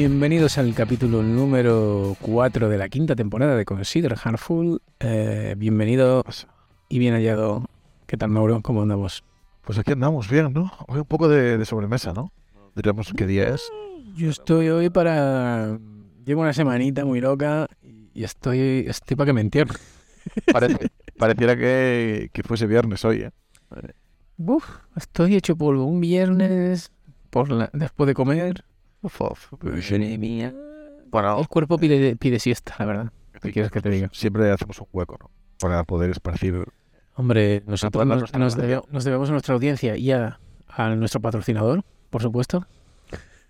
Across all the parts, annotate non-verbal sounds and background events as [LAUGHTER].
Bienvenidos al capítulo número 4 de la quinta temporada de Consider Handful. Eh, bienvenido y bien hallado. ¿Qué tal, Mauro? ¿Cómo andamos? Pues aquí andamos bien, ¿no? Hoy un poco de, de sobremesa, ¿no? Diríamos qué día es. Yo estoy hoy para... Llevo una semanita muy loca y estoy, estoy para que me entierren. [LAUGHS] Parece, pareciera que, que fuese viernes hoy, ¿eh? Uf, estoy hecho polvo. Un viernes por la- después de comer. Uf, uf. Bueno, el cuerpo pide, pide siesta, la verdad. ¿Qué quieres que te diga? Siempre hacemos un hueco, ¿no? Para poder esparcir. Hombre, nosotros nos, nos debe- nos debemos a nuestra audiencia y a, a nuestro patrocinador, por supuesto.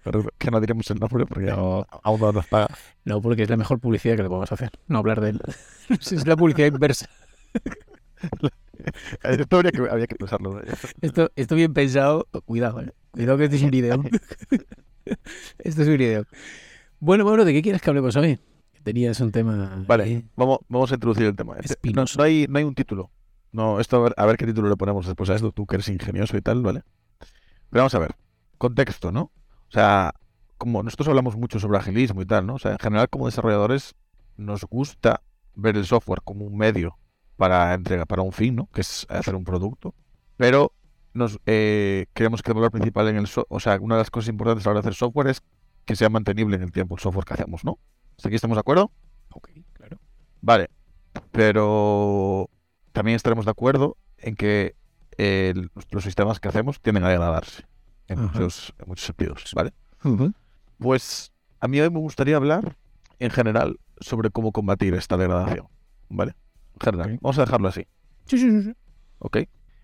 Pero que no diremos el nombre porque No. aún no nos paga. No, porque es la mejor publicidad que le podemos hacer. No hablar de él. [LAUGHS] es la publicidad inversa. [LAUGHS] Esto habría que, habría que pensarlo. Esto, esto bien pensado. Cuidado, eh. Cuidado que este es un video. [LAUGHS] [LAUGHS] esto es un video. Bueno, bueno, ¿de qué quieres que hablemos hoy? Tenías un tema. Vale, ahí. vamos, vamos a introducir el tema. Este- no, no hay, no hay un título. No, esto a ver, a ver qué título le ponemos después a esto, tú que eres ingenioso y tal, ¿vale? Pero vamos a ver, contexto, ¿no? O sea, como nosotros hablamos mucho sobre agilismo y tal, ¿no? O sea, en general como desarrolladores nos gusta ver el software como un medio para entrega, para un fin, ¿no? Que es hacer un producto. Pero nos eh, creemos que el valor principal en el software, o sea, una de las cosas importantes a la hora de hacer software es que sea mantenible en el tiempo el software que hacemos, ¿no? ¿Hasta aquí estamos de acuerdo? Ok, claro. Vale, pero también estaremos de acuerdo en que eh, los sistemas que hacemos tienden a degradarse en, muchos, en muchos sentidos, ¿vale? Pues a mí hoy me gustaría hablar en general sobre cómo combatir esta degradación, ¿vale? En general, vamos a dejarlo así, Sí, sí, sí, sí. ¿ok?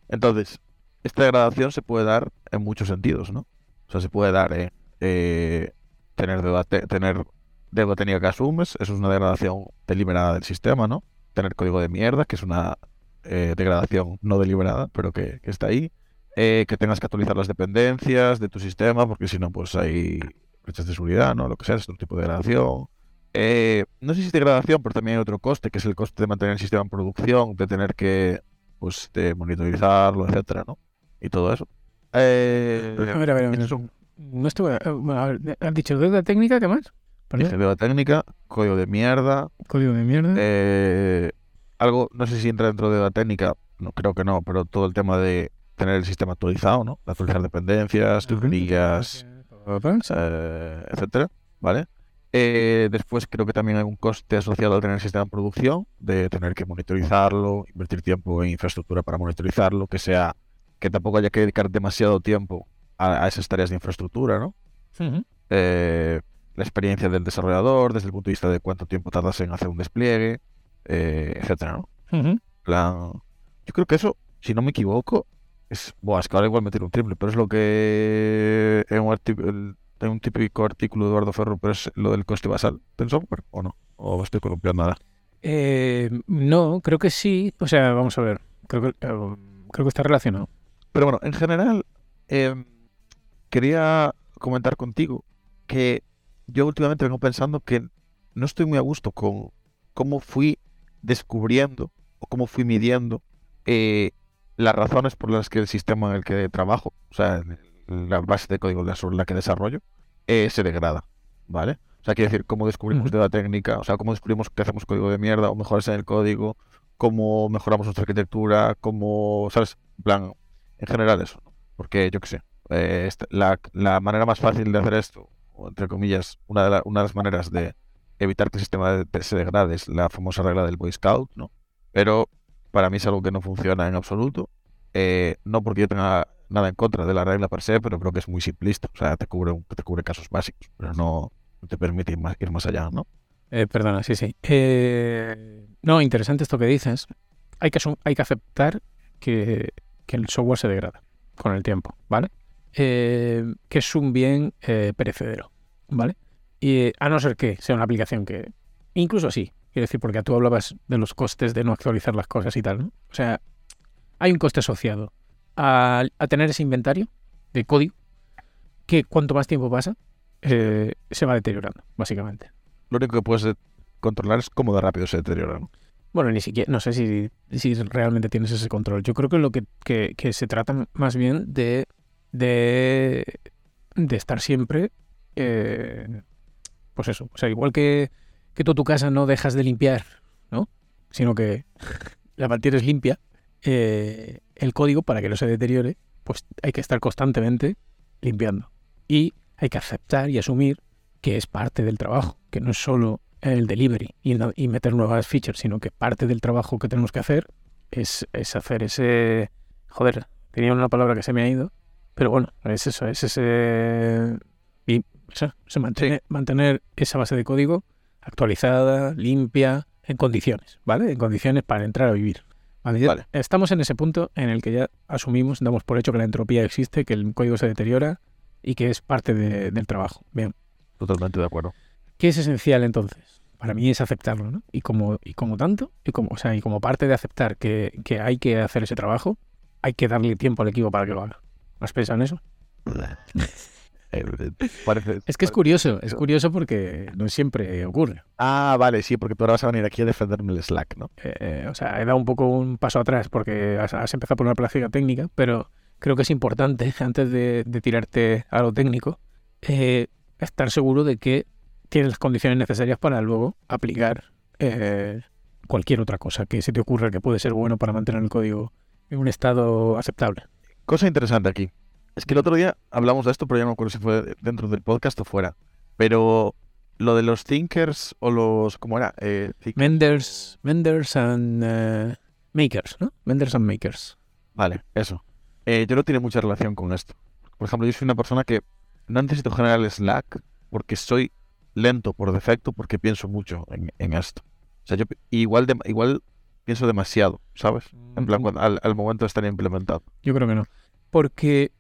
Entonces, esta degradación se puede dar en muchos sentidos, ¿no? O sea, se puede dar en eh, tener deuda, te- tener deuda técnica que asumes, eso es una degradación deliberada del sistema, ¿no? Tener código de mierda, que es una eh, degradación no deliberada, pero que, está ahí. Eh, que tengas que actualizar las dependencias de tu sistema, porque si no, pues hay brechas de seguridad, ¿no? Lo que sea, es un tipo de degradación. Eh, no sé si es degradación, pero también hay otro coste, que es el coste de mantener el sistema en producción, de tener que, pues, de monitorizarlo, etcétera, ¿no? Y todo eso. Eh, A ver, a ver, a ver. estos son No estoy. eh, bueno, a ver, ¿Has dicho deuda técnica? ¿Qué más? Dije, deuda técnica, código de mierda, Código de mierda. eh, algo, no sé si entra dentro de la técnica, no creo que no, pero todo el tema de tener el sistema actualizado, ¿no? De actualizar dependencias, librerías, eh, etcétera, ¿vale? Eh, después creo que también hay un coste asociado al tener el sistema en producción, de tener que monitorizarlo, invertir tiempo en infraestructura para monitorizarlo, que sea, que tampoco haya que dedicar demasiado tiempo a, a esas tareas de infraestructura, ¿no? Eh, la experiencia del desarrollador desde el punto de vista de cuánto tiempo tardas en hacer un despliegue, eh, etcétera, ¿no? Plan, yo creo que eso, si no me equivoco, es, buah, es que ahora igual me tiro un triple, pero es lo que en un, artículo, en un típico artículo de Eduardo Ferro, pero es lo del coste basal del software, ¿o no? O estoy columpiando nada. Eh, no, creo que sí. O sea, vamos a ver. Creo que, eh, creo que está relacionado. Pero bueno, en general, em, quería comentar contigo que yo últimamente vengo pensando que no estoy muy a gusto con cómo fui descubriendo o cómo fui midiendo eh, las razones por las que el sistema en el que trabajo, o sea, la base de código sobre la que desarrollo, eh, se degrada, ¿vale? O sea, quiere decir, cómo descubrimos de la técnica, o sea, cómo descubrimos que hacemos código de mierda o mejoras en el código, cómo mejoramos nuestra arquitectura, cómo, ¿sabes? En plan, en general eso. Porque yo qué sé, eh, esta- la, la manera más fácil de hacer esto, o entre comillas, una de, la- una de las maneras de evitar que el sistema de- se degrade es la famosa regla del Boy Scout, ¿no? Pero para mí es algo que no funciona en absoluto, eh, no porque yo tenga nada en contra de la regla per se, pero creo que es muy simplista, o sea, te cubre, te cubre casos básicos, pero no, te permite ir más, ir más allá, ¿no? Eh, perdona, sí, sí. Eh, no, interesante esto que dices. Hay que, hay que aceptar que, que el software se degrada con el tiempo, ¿vale? Eh, que es un bien eh, perecedero, ¿vale? Y eh, a no ser que sea una aplicación que... Incluso así, quiero decir, porque tú hablabas de los costes de no actualizar las cosas y tal, ¿no? O sea, hay un coste asociado a, tener ese inventario de código que cuanto más tiempo pasa, se va deteriorando, básicamente. Lo único que puedes controlar es cómo de rápido se deteriora. Bueno, ni siquiera, no sé si, si realmente tienes ese control. Yo creo que lo que, que, se trata más bien de, de, de estar siempre eh, pues eso. O sea, igual que, que tú tu casa no dejas de limpiar, ¿no? Sino que [LAUGHS] la mantienes limpia, eh, el código, para que no se deteriore, pues hay que estar constantemente limpiando. Y hay que aceptar y asumir que es parte del trabajo, que no es solo el delivery y, y meter nuevas features, sino que parte del trabajo que tenemos que hacer es, es hacer ese... Joder, tenía una palabra que se me ha ido, pero bueno, es eso, es ese... Y o se mantiene, mantener esa base de código actualizada, limpia, en condiciones, ¿vale? En condiciones para entrar a vivir. ¿vale? Estamos en ese punto en el que ya asumimos, damos por hecho que la entropía existe, que el código se deteriora y que es parte de, del trabajo. Bien. Totalmente de acuerdo. ¿Qué es esencial entonces? Para mí es aceptarlo, ¿no? Y como, y como tanto, y como, o sea, y como parte de aceptar que, que hay que hacer ese trabajo, hay que darle tiempo al equipo para que lo haga. ¿Has pensado en eso? [LAUGHS] Eh, es que es curioso, es curioso porque no siempre ocurre. Ah, vale, sí, porque tú ahora vas a venir aquí a defenderme el Slack, ¿no? Eh, eh, o sea, he dado un poco un paso atrás porque has, empezado por una práctica técnica, pero creo que es importante, [LAUGHS] antes de, tirarte a lo técnico, estar seguro de que tienes las condiciones necesarias para luego aplicar cualquier otra cosa que se te ocurra que puede ser bueno para mantener el código en un estado aceptable. Cosa interesante aquí. Es que el otro día hablamos de esto, pero ya no me acuerdo si fue dentro del podcast o fuera. Pero lo de los thinkers o los. ¿Cómo era? Eh, vendors, vendors and eh, makers, ¿no? Vendors and makers. Vale, eso. Eh, yo no tiene mucha relación con esto. Por ejemplo, yo soy una persona que no necesito generar Slack porque soy lento por defecto porque pienso mucho en, esto. O sea, yo igual, de, igual pienso demasiado, ¿sabes? En plan, al, al momento de estar implementado. Yo creo que no. Porque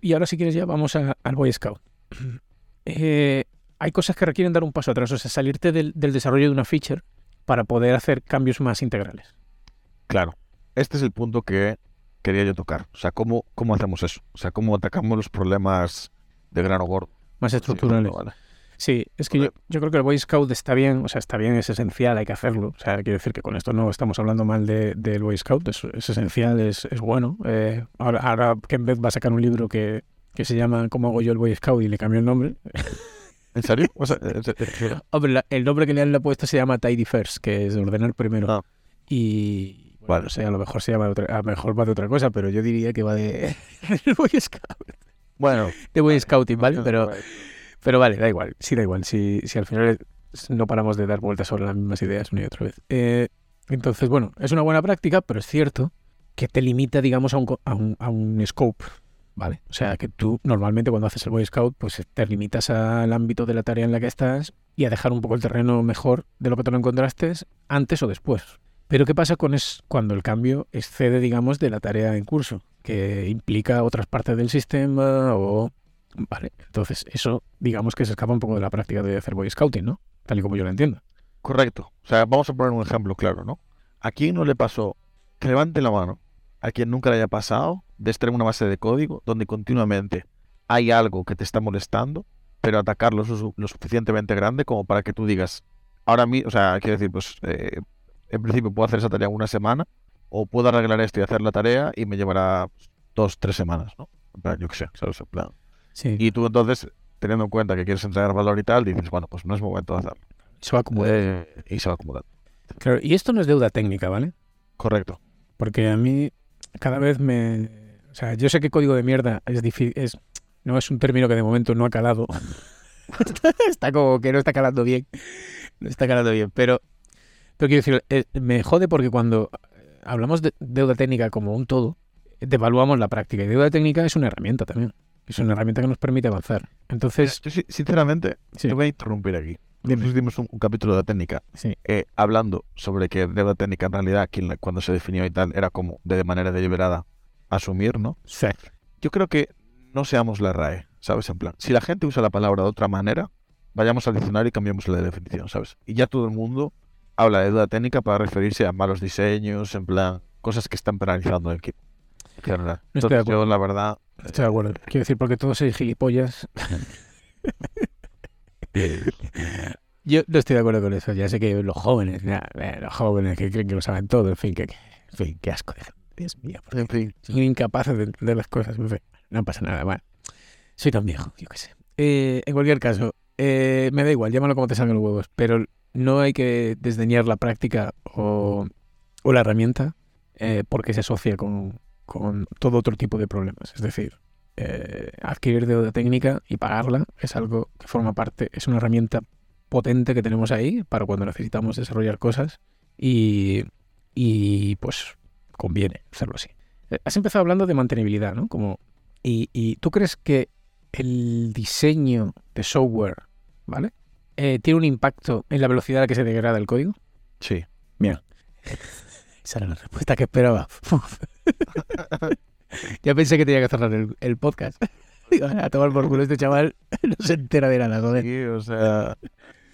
y ahora si quieres ya vamos al Boy Scout. [CLEARS THROAT] Eh, hay cosas que requieren dar un paso atrás, o sea, salirte del, desarrollo de una feature para poder hacer cambios más integrales. Claro, este es el punto que quería yo tocar. O sea, ¿cómo, cómo hacemos eso? O sea, ¿cómo atacamos los problemas de grano gordo? Más estructurales. Sí, es que yo, yo, creo que el Boy Scout está bien, o sea, está bien, es esencial, hay que hacerlo. O sea, quiero decir que con esto no estamos hablando mal del de, Boy Scout, es, esencial, es, es bueno. Eh, ahora, ahora Ken va a sacar un libro que, que se llama ¿Cómo hago yo el Boy Scout? y le cambió el nombre. ¿En serio? [LAUGHS] [LAUGHS] Hombre, el nombre que le han puesto se llama Tidy First, que es ordenar primero. Ah. Y bueno, o sea, a lo mejor se llama otra, a lo mejor va de otra cosa, pero yo diría que va de [LAUGHS] Boy Scout. Bueno, de Boy Scouting, ¿vale? Pero pero vale, da igual, sí da igual, si, si al final no paramos de dar vueltas sobre las mismas ideas una y otra vez. Eh, entonces, bueno, es una buena práctica, pero es cierto que te limita, digamos, a un, a un, a un scope, ¿vale? O sea, que tú normalmente cuando haces el Boy Scout, pues te limitas al ámbito de la tarea en la que estás y a dejar un poco el terreno mejor de lo que te lo encontraste antes o después. Pero ¿qué pasa con es cuando el cambio excede, digamos, de la tarea en curso? Que implica otras partes del sistema o Vale, entonces eso digamos que se escapa un poco de la práctica de hacer Boy Scouting, ¿no? Tal y como yo lo entiendo. Correcto. O sea, vamos a poner un ejemplo claro, ¿no? ¿A quién no le pasó? Que levante la mano. A quien nunca le haya pasado de estar una base de código donde continuamente hay algo que te está molestando, pero atacarlo es lo suficientemente grande como para que tú digas, ahora mismo, o sea, quiero decir, pues eh, en principio puedo hacer esa tarea una semana o puedo arreglar esto y hacer la tarea y me llevará dos, tres semanas, ¿no? yo qué sé, ¿sabes? En plan. Y tú entonces, teniendo en cuenta que quieres entregar valor y tal, dices, bueno, pues no es momento de hacerlo. Se va acomodando. Eh, y se va acomodando. Claro, y esto no es deuda técnica, ¿vale? Correcto. Porque a mí cada vez me... O sea, yo sé que código de mierda es difícil, es, no es un término que de momento no ha calado. [LAUGHS] está como que no está calando bien. No está calando bien, pero, pero quiero decir, eh, me jode porque cuando hablamos de deuda técnica como un todo, devaluamos la práctica. Y deuda técnica es una herramienta también. Es una herramienta que nos permite avanzar. Entonces. Yo, sinceramente, te voy a interrumpir aquí. Nosotros hicimos un, capítulo de técnica eh, hablando sobre que deuda técnica en realidad, cuando se definió y tal, era como de manera deliberada asumir, ¿no? Sí. Yo creo que no seamos la RAE, ¿sabes? En plan, si la gente usa la palabra de otra manera, vayamos al diccionario y cambiamos la definición, ¿sabes? Y ya todo el mundo habla de deuda técnica para referirse a malos diseños, en plan, cosas que están penalizando el equipo. No Entonces, yo, la verdad, Estoy de acuerdo. Quiero decir, porque todos sois gilipollas. [LAUGHS] Yo no estoy de acuerdo con eso. Ya sé que los jóvenes, los jóvenes que creen que lo saben todo, en fin, que, en fin, qué asco. Dios mío, en fin. son incapaces de entender las cosas. En fin, no pasa nada. Bueno, soy tan viejo, yo qué sé. Eh, en cualquier caso, eh, me da igual, llámalo como te salgan los huevos, pero no hay que desdeñar la práctica o, o la herramienta eh, porque se asocia con, con todo otro tipo de problemas. Es decir, eh, adquirir deuda técnica y pagarla es algo que forma parte, es una herramienta potente que tenemos ahí para cuando necesitamos desarrollar cosas y, y pues conviene hacerlo así. Eh, Has empezado hablando de mantenibilidad, ¿no? Como, y, y tú crees que el diseño de software, ¿vale? Eh, tiene un impacto en la velocidad a la que se degrada el código. Sí. [LAUGHS] Esa era la respuesta que esperaba. [LAUGHS] ya pensé que tenía que cerrar el, el podcast. [LAUGHS] Digo, a tomar por culo este chaval [LAUGHS] no se entera de nada, joder. Sí, o sea,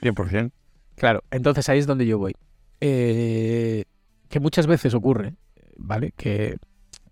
100%. Claro, entonces ahí es donde yo voy. Eh, que muchas veces ocurre, ¿vale? Que,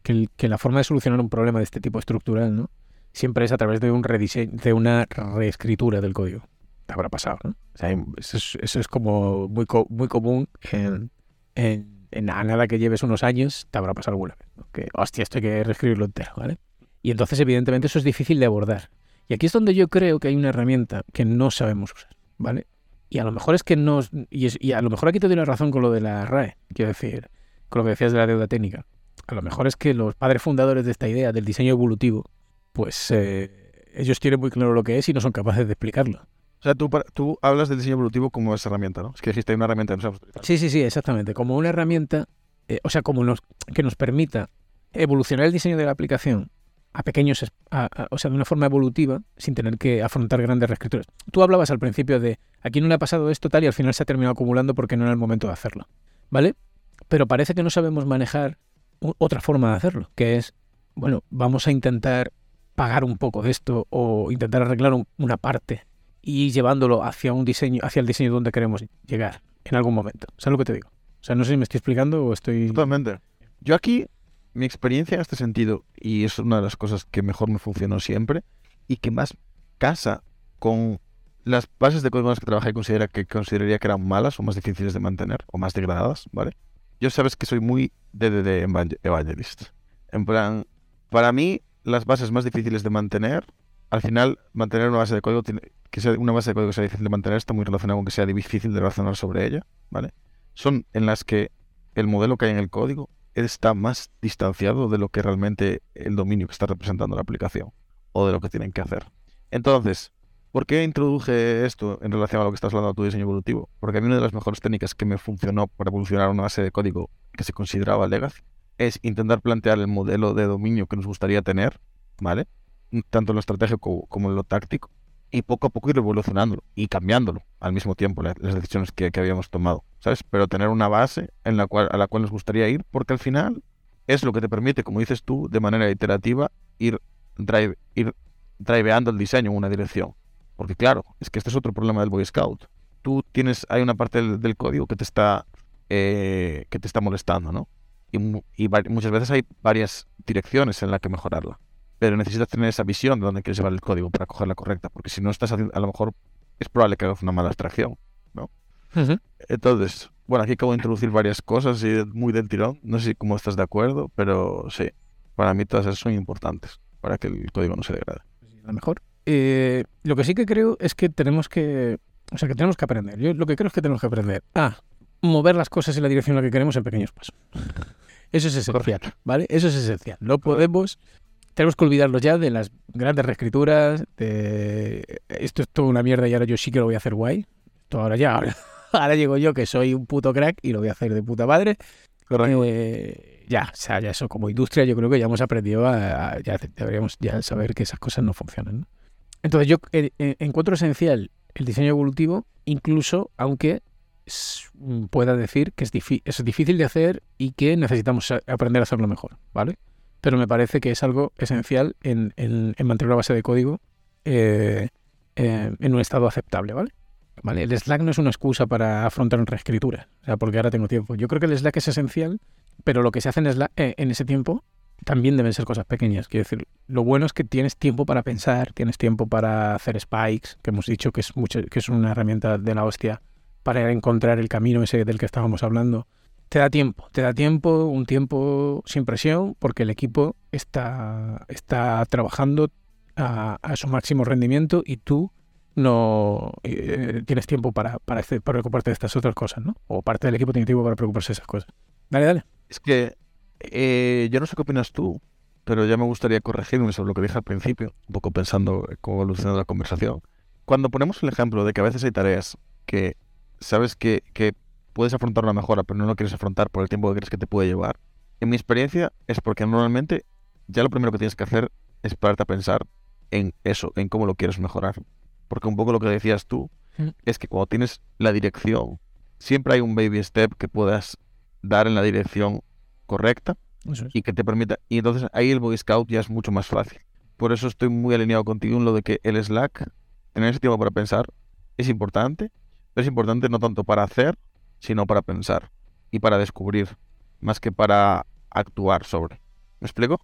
que, el- que la forma de solucionar un problema de este tipo estructural, ¿no? Siempre es a través de un rediseño, de una reescritura del código. Te habrá pasado, ¿no? O sea, eso es, eso es como muy, co- muy común en, en, en nada que lleves unos años, te habrá pasado alguna vez. Que, hostia, esto hay que reescribirlo entero, ¿vale? Y entonces, evidentemente, eso es difícil de abordar. Y aquí es donde yo creo que hay una herramienta que no sabemos usar, ¿vale? Y a lo mejor es que no. Y a lo mejor aquí te doy la razón con lo de la RAE, quiero decir, con lo que decías de la deuda técnica. A lo mejor es que los padres fundadores de esta idea del diseño evolutivo, pues eh, ellos tienen muy claro lo que es y no son capaces de explicarlo. O sea, tú, tú hablas del diseño evolutivo como esa herramienta, ¿no? Es que dijiste hay una herramienta que. Sí, sí, sí, exactamente. Como una herramienta, eh, o sea, como nos, que nos permita evolucionar el diseño de la aplicación a pequeños, o sea, de una forma evolutiva, sin tener que afrontar grandes reescrituras. Tú hablabas al principio de aquí no le ha pasado esto tal y al final se ha terminado acumulando porque no era el momento de hacerlo, ¿vale? Pero parece que no sabemos manejar otra forma de hacerlo, que es, bueno, vamos a intentar pagar un poco de esto o intentar arreglar un- una parte y llevándolo hacia un diseño, hacia el diseño donde queremos llegar en algún momento. ¿Sabes lo que te digo? O sea, no sé si me estoy explicando o estoy... Totalmente. Yo aquí, mi experiencia en este sentido, y es una de las cosas que mejor me funcionó siempre, y que más casa con las bases de código con las que trabajé considera que consideraría que eran malas o más difíciles de mantener o más degradadas, ¿vale? Yo sabes que soy muy DDD evangel- evangelist. En plan, para mí, las bases más difíciles de mantener, al final, mantener una base de código, que sea una base de código difícil de mantener, está muy relacionado con que sea difícil de razonar sobre ella, ¿vale? Son en las que el modelo que hay en el código está más distanciado de lo que realmente el dominio que está representando la aplicación o de lo que tienen que hacer. Entonces, ¿por qué introduje esto en relación a lo que estás hablando de tu diseño evolutivo? Porque a mí una de las mejores técnicas que me funcionó para evolucionar una base de código que se consideraba legacy es intentar plantear el modelo de dominio que nos gustaría tener, ¿vale? Tanto en lo estratégico como en lo táctico, y poco a poco ir evolucionándolo y cambiándolo al mismo tiempo la- las decisiones que, que habíamos tomado, ¿sabes? Pero tener una base en la cual, a la cual nos gustaría ir, porque al final es lo que te permite, como dices tú, de manera iterativa, ir, drive, ir driveando el diseño en una dirección. Porque claro, es que este es otro problema del Boy Scout. Tú tienes, hay una parte del, código que te está, eh, que te está molestando, ¿no? Y, y muchas veces hay varias direcciones en las que mejorarla. Pero necesitas tener esa visión de dónde quieres llevar el código para coger la correcta. Porque si no estás haciendo, a lo mejor es probable que hagas una mala abstracción. Ujú. Entonces, bueno, aquí acabo de introducir varias cosas y muy del tirón. No sé cómo estás de acuerdo, pero sí, para mí todas esas son importantes para que el código no se degrade. a lo mejor. Eh, lo que sí que creo es que tenemos que, o sea, que tenemos que aprender. Yo lo que creo es que tenemos que aprender a mover las cosas en la dirección en la que queremos en pequeños pasos. Eso es esencial, ¿vale? Eso es esencial. No podemos, tenemos que olvidarnos ya de las grandes reescrituras, de esto es toda una mierda y ahora yo sí que lo voy a hacer guay. Esto ahora ya, ahora, [LAUGHS] ahora llego yo que soy un puto crack y lo voy a hacer de puta madre. Eh, ya, o sea, ya eso como industria yo creo que ya hemos aprendido a, a- ya deberíamos ya saber que esas cosas no funcionan. ¿no? Entonces yo eh, encuentro esencial el diseño evolutivo, incluso aunque pueda decir que es, es difícil de hacer y que necesitamos aprender a hacerlo mejor, ¿vale? Pero me parece que es algo esencial en, en- en mantener una base de código eh, eh, en un estado aceptable, ¿vale? ¿Vale? El Slack no es una excusa para afrontar una reescritura, o sea, porque ahora tengo tiempo. Yo creo que el Slack es esencial, pero lo que se hace en, Slack- eh, en ese tiempo también deben ser cosas pequeñas. Quiero decir, lo bueno es que tienes tiempo para pensar, tienes tiempo para hacer spikes, que hemos dicho que es, mucho, que es una herramienta de la hostia para encontrar el camino ese del que estábamos hablando. Te da tiempo, te da tiempo, un tiempo sin presión, porque el equipo está, está trabajando a, su máximo rendimiento y tú no eh, tienes tiempo para, para, este- preocuparte de estas otras cosas, ¿no? O parte del equipo tiene tiempo para preocuparse de esas cosas. Dale, dale. Es que eh, yo no sé qué opinas tú, pero ya me gustaría corregirme sobre lo que dije al principio, un poco pensando cómo evoluciona la conversación. Cuando ponemos el ejemplo de que a veces hay tareas que sabes que puedes afrontar una mejora, pero no lo quieres afrontar por el tiempo que crees que te puede llevar, en mi experiencia es porque normalmente ya lo primero que tienes que hacer es pararte a pensar en eso, en cómo lo quieres mejorar. Porque un poco lo que decías tú Mm. es que cuando tienes la dirección, siempre hay un baby step que puedas dar en la dirección correcta es. y que te permita. Y entonces ahí el Boy Scout ya es mucho más fácil. Por eso estoy muy alineado contigo en lo de que el Slack, tener ese tiempo para pensar, es importante. Pero es importante no tanto para hacer, sino para pensar y para descubrir, más que para actuar sobre. ¿Me explico?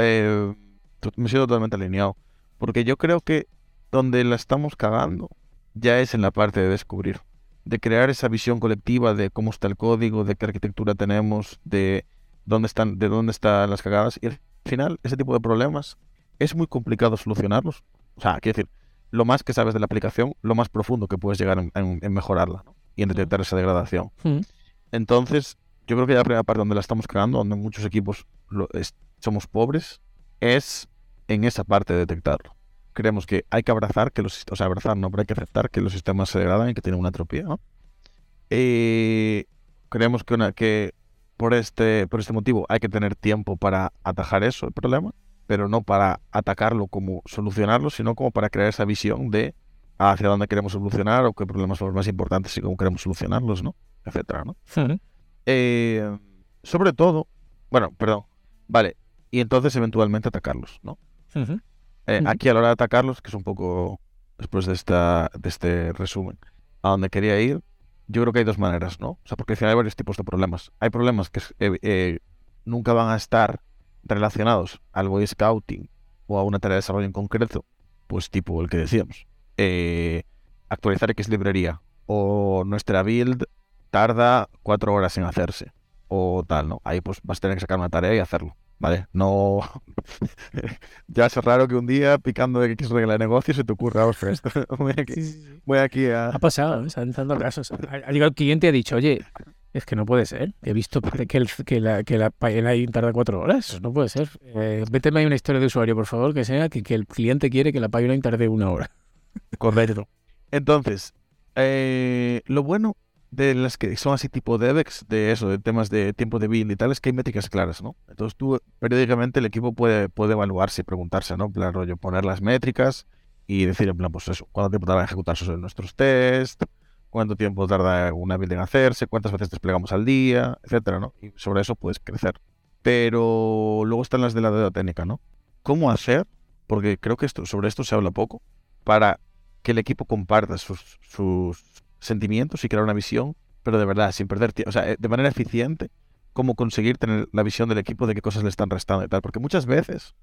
Eh, to- me siento totalmente alineado. Porque yo creo que donde la estamos cagando ya es en la parte de descubrir. De crear esa visión colectiva de cómo está el código, de qué arquitectura tenemos, de dónde están, de dónde están las cagadas. Y al final, ese tipo de problemas es muy complicado solucionarlos. O sea, quiero decir, lo más que sabes de la aplicación, lo más profundo que puedes llegar en, en- en mejorarla ¿no? Y en detectar esa degradación. Ujú. Entonces, yo creo que la primera parte donde la estamos cagando, donde muchos equipos lo- es- somos pobres, es en esa parte de detectarlo. Creemos que hay que abrazar que los o sea, abrazar no, pero hay que aceptar que los sistemas se degradan y que tienen una entropía, ¿no? Eh, creemos que, una, que por este, por este motivo hay que tener tiempo para atajar eso, el problema, pero no para atacarlo como solucionarlo, sino como para crear esa visión de hacia dónde queremos evolucionar o qué problemas son los más importantes y cómo queremos solucionarlos, ¿no? Etcétera, ¿no? Eh, sobre todo, bueno, perdón, vale, y entonces eventualmente atacarlos, ¿no? Eh. Aquí a la hora de atacarlos, que es un poco después de, esta, de este resumen, a donde quería ir, yo creo que hay dos maneras, ¿no? O sea, porque al final hay varios tipos de problemas. Hay problemas que eh, eh, nunca van a estar relacionados al Boy Scouting o a una tarea de desarrollo en concreto, pues tipo el que decíamos. Eh, actualizar X librería o nuestra build tarda cuatro horas en hacerse o tal, ¿no? Ahí pues vas a tener que sacar una tarea y hacerlo, ¿vale? No... [LAUGHS] ya es raro que un día picando de X regla de negocio se te ocurra, ostras, [LAUGHS] voy aquí, voy aquí a... Ha pasado, ¿eh? están dando casos. Ha, llegado el cliente y ha dicho, oye, es que no puede ser. He visto que, el, que la, que la tarda cuatro horas. No puede ser. Eh, véteme ahí una historia de usuario, por favor, que sea que, que el cliente quiere que la pipeline tarde una hora. Correcto. Entonces, eh, lo bueno de las que son así tipo DevEx, de eso, de temas de tiempo de build y tal, es que hay métricas claras, ¿no? Entonces tú, periódicamente el equipo puede, puede evaluarse y preguntarse, ¿no? En plan, rollo, poner las métricas y decir, en plan, pues eso, cuánto tiempo tarda en ejecutarse nuestros tests, cuánto tiempo tarda una build en hacerse, cuántas veces desplegamos al día, etcétera, ¿no? Y sobre eso puedes crecer. Pero luego están las de la deuda técnica, ¿no? ¿Cómo hacer? Porque creo que esto, sobre esto se habla poco, para que el equipo comparta sus, sus sentimientos y crear una visión, pero de verdad, sin perder tiempo, o sea, eh, de manera eficiente, cómo conseguir tener la visión del equipo de qué cosas le están restando y tal. Porque muchas veces,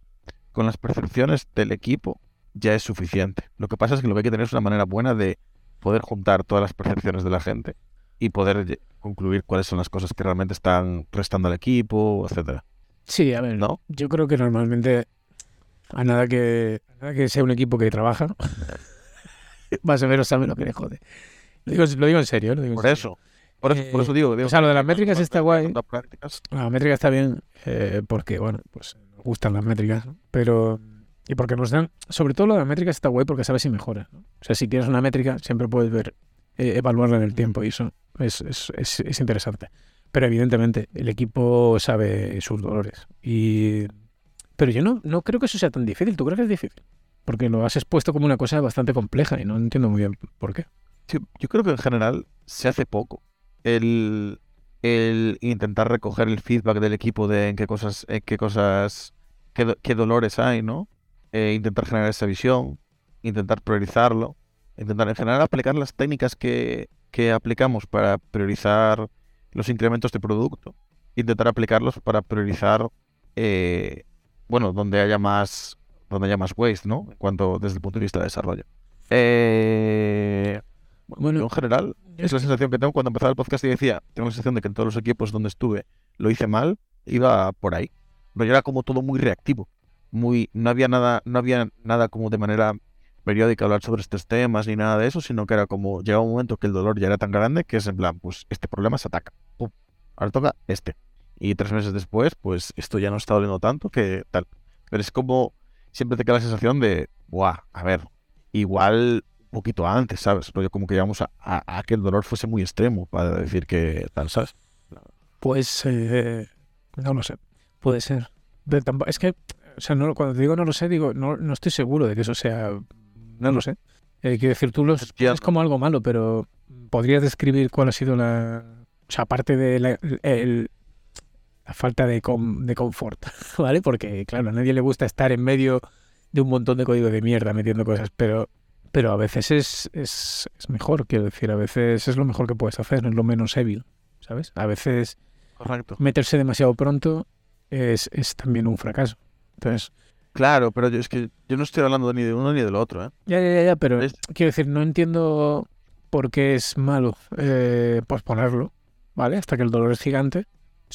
con las percepciones del equipo, ya es suficiente. Lo que pasa es que lo que hay que tener es una manera buena de poder juntar todas las percepciones de la gente y poder concluir cuáles son las cosas que realmente están restando al equipo, etcétera. Sí, a ver, ¿No? yo creo que normalmente a nada que, a nada que sea un equipo que trabaja, más o menos sabe lo que le jode. Lo digo, lo digo en serio, lo digo en Por serio. eso. Por eso, por eso digo, digo o sea, lo de las métricas está guay. La métrica está bien eh, porque, bueno, pues nos gustan las métricas, ¿no? pero... Y porque nos dan... Sobre todo lo de las métricas está guay porque sabes si mejora. ¿no? O sea, si tienes una métrica, siempre puedes ver, eh, evaluarla en el tiempo y eso es, es, es, es interesante. Pero evidentemente, el equipo sabe sus dolores. Y... Pero yo no, no creo que eso sea tan difícil. ¿Tú crees que es difícil? Porque lo has expuesto como una cosa bastante compleja y no entiendo muy bien por qué. Yo creo que en general se hace poco. El, intentar recoger el feedback del equipo de en qué cosas, en qué cosas, qué dolores hay, ¿no? Eh, intentar generar esa visión, intentar priorizarlo, intentar en general aplicar las técnicas que, que aplicamos para priorizar los incrementos de producto, intentar aplicarlos para priorizar, eh, bueno, donde haya más, donde haya más waste, ¿no? En cuanto desde el punto de vista de desarrollo. Eh, Bueno, yo en general es la sensación que tengo cuando empezaba el podcast y decía, tengo la sensación de que en todos los equipos donde estuve lo hice mal, iba por ahí. Pero era como todo muy reactivo. Muy, no había nada, no había nada como de manera periódica hablar sobre estos temas ni nada de eso, sino que era como llega un momento que el dolor ya era tan grande que es en plan, pues este problema se ataca. Pum. Ahora toca este. Y tres meses después, pues esto ya no está doliendo tanto que tal. Pero es como siempre te queda la sensación de, buah, a ver, igual un poquito antes, ¿sabes? Rollo como que llegamos a, a- a que el dolor fuese muy extremo para decir que tal, ¿sabes? Pues eh, no lo sé. Puede ser. De tampo- es que, o sea, no, cuando te digo no lo sé, digo, no, no estoy seguro de que eso sea. No lo sé. Eh, quiero decir, tú lo es como algo malo, pero ¿podrías describir cuál ha sido la. O sea, aparte de la, el- la falta de, com- de confort, [LAUGHS] ¿vale? Porque, claro, a nadie le gusta estar en medio de un montón de código de mierda metiendo cosas, pero, pero a veces es, es, es mejor, quiero decir, a veces es lo mejor que puedes hacer, es lo menos débil, ¿sabes? A veces Correcto. meterse demasiado pronto es, es también un fracaso. Entonces, Claro, pero yo, es que yo no estoy hablando ni de uno ni del otro, ¿eh? ya, ya, ya, ya, pero quiero decir, no entiendo por qué es malo eh, posponerlo, ¿vale? Hasta que el dolor es gigante.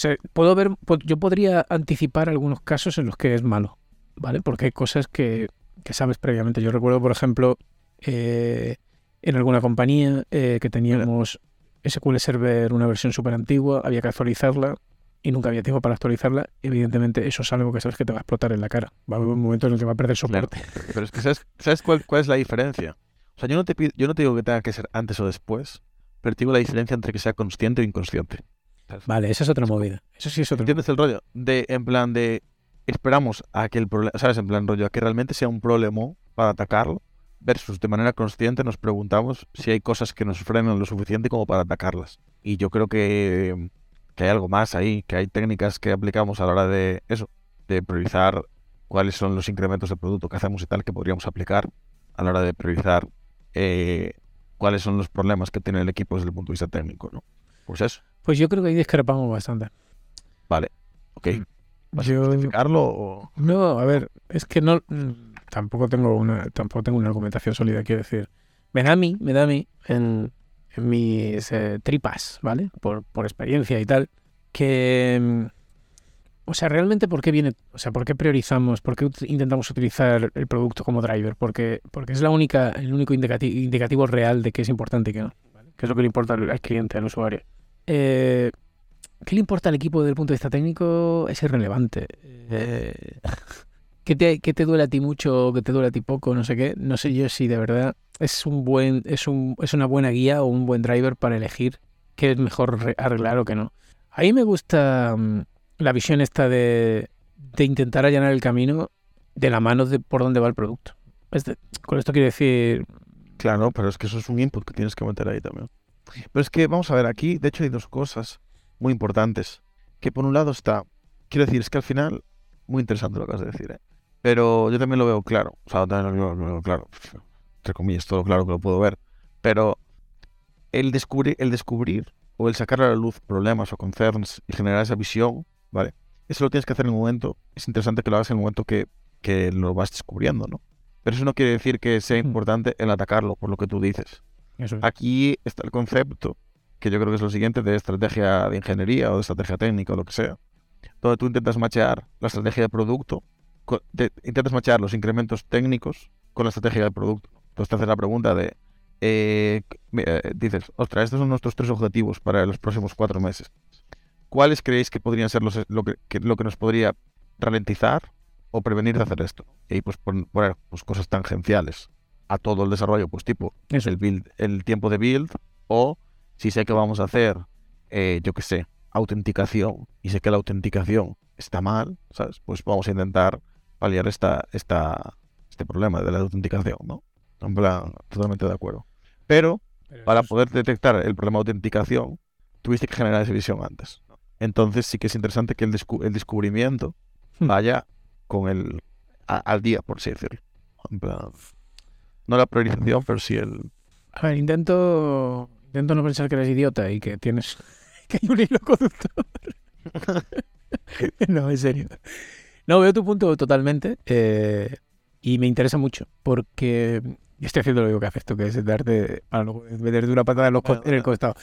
Sea, puedo ver, yo podría anticipar algunos casos en los que es malo, ¿vale? Porque hay cosas que, que sabes previamente. Yo recuerdo, por ejemplo, eh, en alguna compañía eh, que teníamos SQL Server, una versión súper antigua, había que actualizarla y nunca había tiempo para actualizarla. Evidentemente, eso es algo que sabes que te va a explotar en la cara. Va a haber un momento en el que va a perder Claro. soporte. Pero es que ¿sabes, ¿sabes cuál, cuál es la diferencia? O sea, yo no, te pido, yo no te digo que tenga que ser antes o después, pero te digo la diferencia entre que sea consciente o inconsciente. Vale, esa es otra movida. Eso sí es otra ¿Entiendes el rollo? De, en plan de, esperamos a que el problema, ¿sabes? En plan rollo, a que realmente sea un problema para atacarlo, versus de manera consciente nos preguntamos si hay cosas que nos frenan lo suficiente como para atacarlas. Y yo creo que, que hay algo más ahí, que hay técnicas que aplicamos a la hora de eso, de priorizar cuáles son los incrementos de producto que hacemos y tal que podríamos aplicar a la hora de priorizar eh, cuáles son los problemas que tiene el equipo desde el punto de vista técnico, ¿no? Pues eso, Pues yo creo que ahí discrepamos bastante. ok. ¿Vas a Yo- justificarlo o...? No, a ver, es que no mm, tampoco tengo una tampoco tengo una argumentación sólida, quiero decir. Me da a mí, me da a mí en, en mis eh, tripas, ¿vale? Por, por experiencia y tal, que mm, o sea, realmente por qué viene, o sea, por qué priorizamos, por qué intentamos utilizar el producto como driver, porque porque es la única el único indicati- indicativo real de que es importante y que no, ¿vale? Que es lo que le importa al, cliente, al usuario. Eh, ¿Qué le importa al equipo desde el punto de vista técnico? Es irrelevante. Eh, [LAUGHS] que te, que te duele a ti mucho o que te duele a ti poco, no sé qué. No sé yo si de verdad es un buen, es un, es una buena guía o un buen driver para elegir qué es mejor re- arreglar o qué no. A mí me gusta mm, la visión esta de, de intentar allanar el camino de la mano de por dónde va el producto. Con esto quiero decir, Claro, pero es que eso es un input que tienes que meter ahí también. Pero es que, vamos a ver, aquí de hecho hay dos cosas muy importantes. Que por un lado está, quiero decir, es que al final, muy interesante lo que has de decir, ¿eh? Pero yo también lo veo claro, o sea, también lo veo, lo veo claro, entre comillas, todo claro que lo puedo ver. Pero el descubrir, el descubrir o el sacar a la luz problemas o concerns y generar esa visión, ¿vale? Eso lo tienes que hacer en el momento, es interesante que lo hagas en el momento que, que lo vas descubriendo, ¿no? Pero eso no quiere decir que sea Mm. importante el atacarlo, por lo que tú dices. eso es. Aquí está el concepto, que yo creo que es lo siguiente, de estrategia de ingeniería o de estrategia técnica o lo que sea, donde tú intentas machear la estrategia de producto, te- intentas machear los incrementos técnicos con la estrategia de producto. Entonces te haces la pregunta de, eh, eh, dices, ostras, estos son nuestros tres objetivos para los próximos cuatro meses. ¿Cuáles creéis que podrían ser los, lo, que, que- lo que nos podría ralentizar o prevenir de hacer esto? Y ahí pues pon- poner pues, cosas tangenciales a todo el desarrollo, pues tipo Eso. el build, el tiempo de build, o si sé que vamos a hacer, eh, yo qué sé, autenticación, y sé que la autenticación está mal, ¿sabes? Pues vamos a intentar paliar esta, esta, este problema de la autenticación, ¿no? En plan, totalmente de acuerdo. Pero para poder detectar el problema de autenticación, tuviste que generar esa visión antes. Entonces sí que es interesante que el, descu- el descubrimiento Hmm. Con el a- al día, por así decirlo. En plan, no la priorización, pero sí el... A ver, intento, intento no pensar que eres idiota y que tienes [LAUGHS] que hay un hilo conductor. [LAUGHS] no, en serio. No, veo tu punto totalmente eh, y me interesa mucho porque estoy haciendo lo mismo que haces tú, que es darte para luego meterte una patada en, los Bueno, en el costado.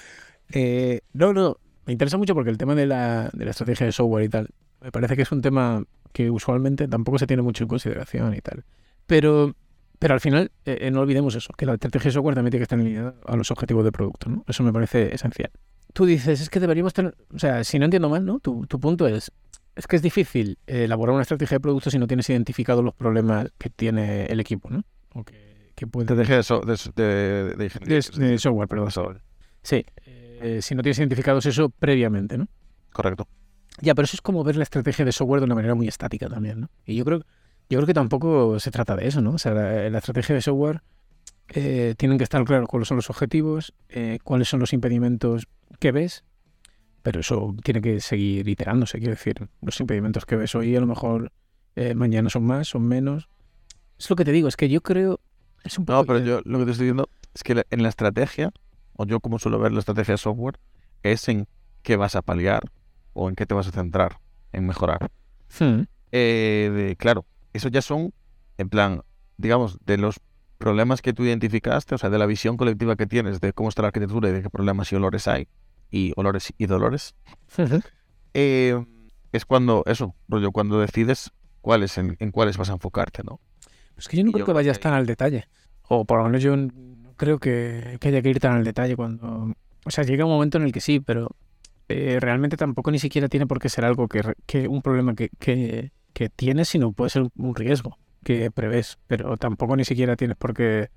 Eh, no, no, me interesa mucho porque el tema de la, de la estrategia de software y tal, me parece que es un tema que usualmente tampoco se tiene mucho en consideración y tal. Pero Pero al final, eh, eh, no olvidemos eso, que la estrategia de software también tiene que estar alineada a los objetivos de producto, ¿no? Eso me parece esencial. Tú dices, es que deberíamos tener, o sea, si no entiendo mal, ¿no? Tu, tu punto es, es que es difícil eh, elaborar una estrategia de producto si no tienes identificados los problemas que tiene el equipo, ¿no? O que, que puede... Estrategia de, so- de, s- de, de ingeniería. de, de software, perdón. Software. Sí, eh, si no tienes identificados eso previamente, ¿no? Correcto. Ya, pero eso es como ver la estrategia de software de una manera muy estática también, ¿no? Y yo creo, yo creo que tampoco se trata de eso, ¿no? O sea, la, la estrategia de software eh, tienen que estar claros cuáles son los objetivos, eh, cuáles son los impedimentos que ves, pero eso tiene que seguir iterándose, quiero decir, los impedimentos que ves hoy a lo mejor eh, mañana son más, son menos. Es lo que te digo, es que yo creo... Es un poco No, pero yo lo que te estoy diciendo es que en la estrategia, o yo como suelo ver la estrategia de software, es en qué vas a paliar o en qué te vas a centrar en mejorar. Hmm. Eh, de- claro, eso ya son, en plan, digamos, de los problemas que tú identificaste, o sea, de la visión colectiva que tienes de cómo está la arquitectura y de qué problemas y olores hay, y olores y dolores, eh, es cuando, eso, rollo, cuando decides cuáles, en, en cuáles vas a enfocarte, ¿no? Es que yo no Y creo yo que vayas que- tan al detalle. O por lo menos yo no creo que, que haya que ir tan al detalle cuando... O sea, llega un momento en el que sí, pero eh, realmente tampoco ni siquiera tiene por qué ser algo que, que un problema que, que, que tienes, sino puede ser un- riesgo que prevés. Pero tampoco ni siquiera tienes por qué...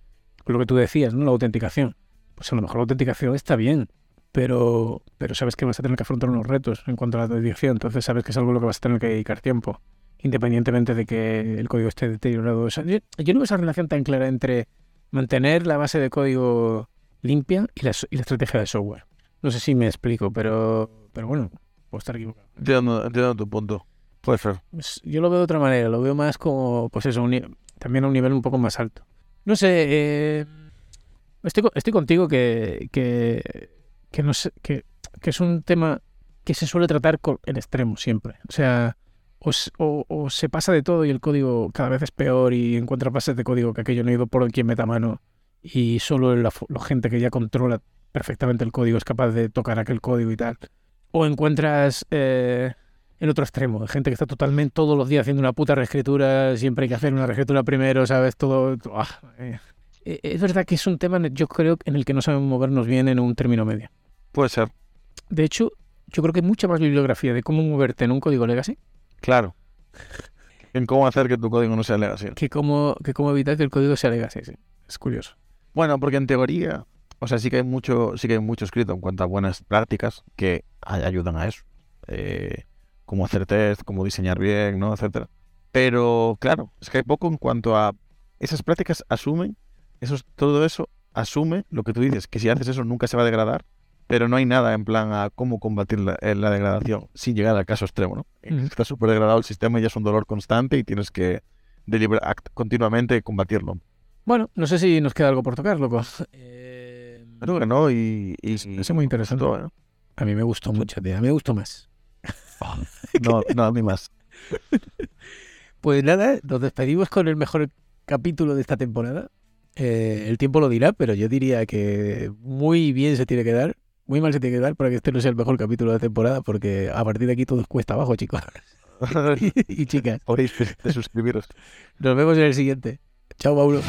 Lo que tú decías, ¿no? La autenticación. Pues a lo mejor la autenticación está bien, pero, pero sabes que vas a tener que afrontar unos retos en cuanto a la autenticación. Entonces sabes que es algo a lo que vas a tener que dedicar tiempo independientemente de que el código esté deteriorado. Yo, no veo esa relación tan clara entre mantener la base de código limpia y la estrategia de software. No sé si me explico, pero, pero bueno, puedo estar equivocado. Entiendo, entiendo tu punto. Puede ser. Pues yo lo veo de otra manera, lo veo más como, pues eso, un también a un nivel un poco más alto. No sé, eh, estoy, estoy contigo que, que, que, no sé, que, que es un tema que se suele tratar co- en extremo siempre. O sea, o, o- o se pasa de todo y el código cada vez es peor y encuentras bases de código que aquello no ha ido por quien meta mano y solo la, la gente que ya controla perfectamente el código es capaz de tocar aquel código y tal. O encuentras eh, el otro extremo, gente que está totalmente todos los días haciendo una puta reescritura, siempre hay que hacer una reescritura primero, ¿sabes? Todo... ah, eh. Eh, Es verdad que es un tema, yo creo, en el que no sabemos movernos bien en un término medio. Puede ser. De hecho, yo creo que hay mucha más bibliografía de cómo moverte en un código legacy Claro. En cómo hacer que tu código no sea legacy. que cómo, que cómo evitar que el código sea legacy. sí. Es curioso. Bueno, porque en teoría, o sea, sí que hay mucho, sí que hay mucho escrito en cuanto a buenas prácticas que ay- ayudan a eso. Eh, cómo hacer test, cómo diseñar bien, ¿no? etcétera. Pero claro, es que hay poco en cuanto a esas prácticas asumen, eso, es- todo eso asume lo que tú dices, que si haces eso nunca se va a degradar, pero no hay nada en plan a cómo combatir la, eh, la degradación sin llegar al caso extremo, ¿no? Ujú. Está súper degradado el sistema y ya es un dolor constante y tienes que deliber- act- continuamente combatirlo. Bueno, no sé si nos queda algo por tocar, loco. Eh, Creo que no, y, y es muy interesante. A mí me gustó mucho, tío. A mí me gustó más. [LAUGHS] No, no, a mí más. Pues nada, nos despedimos con el mejor capítulo de esta temporada. Eh, el tiempo lo dirá, pero yo diría que muy bien se tiene que dar, muy mal se tiene que dar para que este no sea el mejor capítulo de la temporada, porque a partir de aquí todo es cuesta abajo, chicos [LAUGHS] [LAUGHS] y chicas. Podéis de suscribiros. Nos vemos en el siguiente. Chao, Paulo.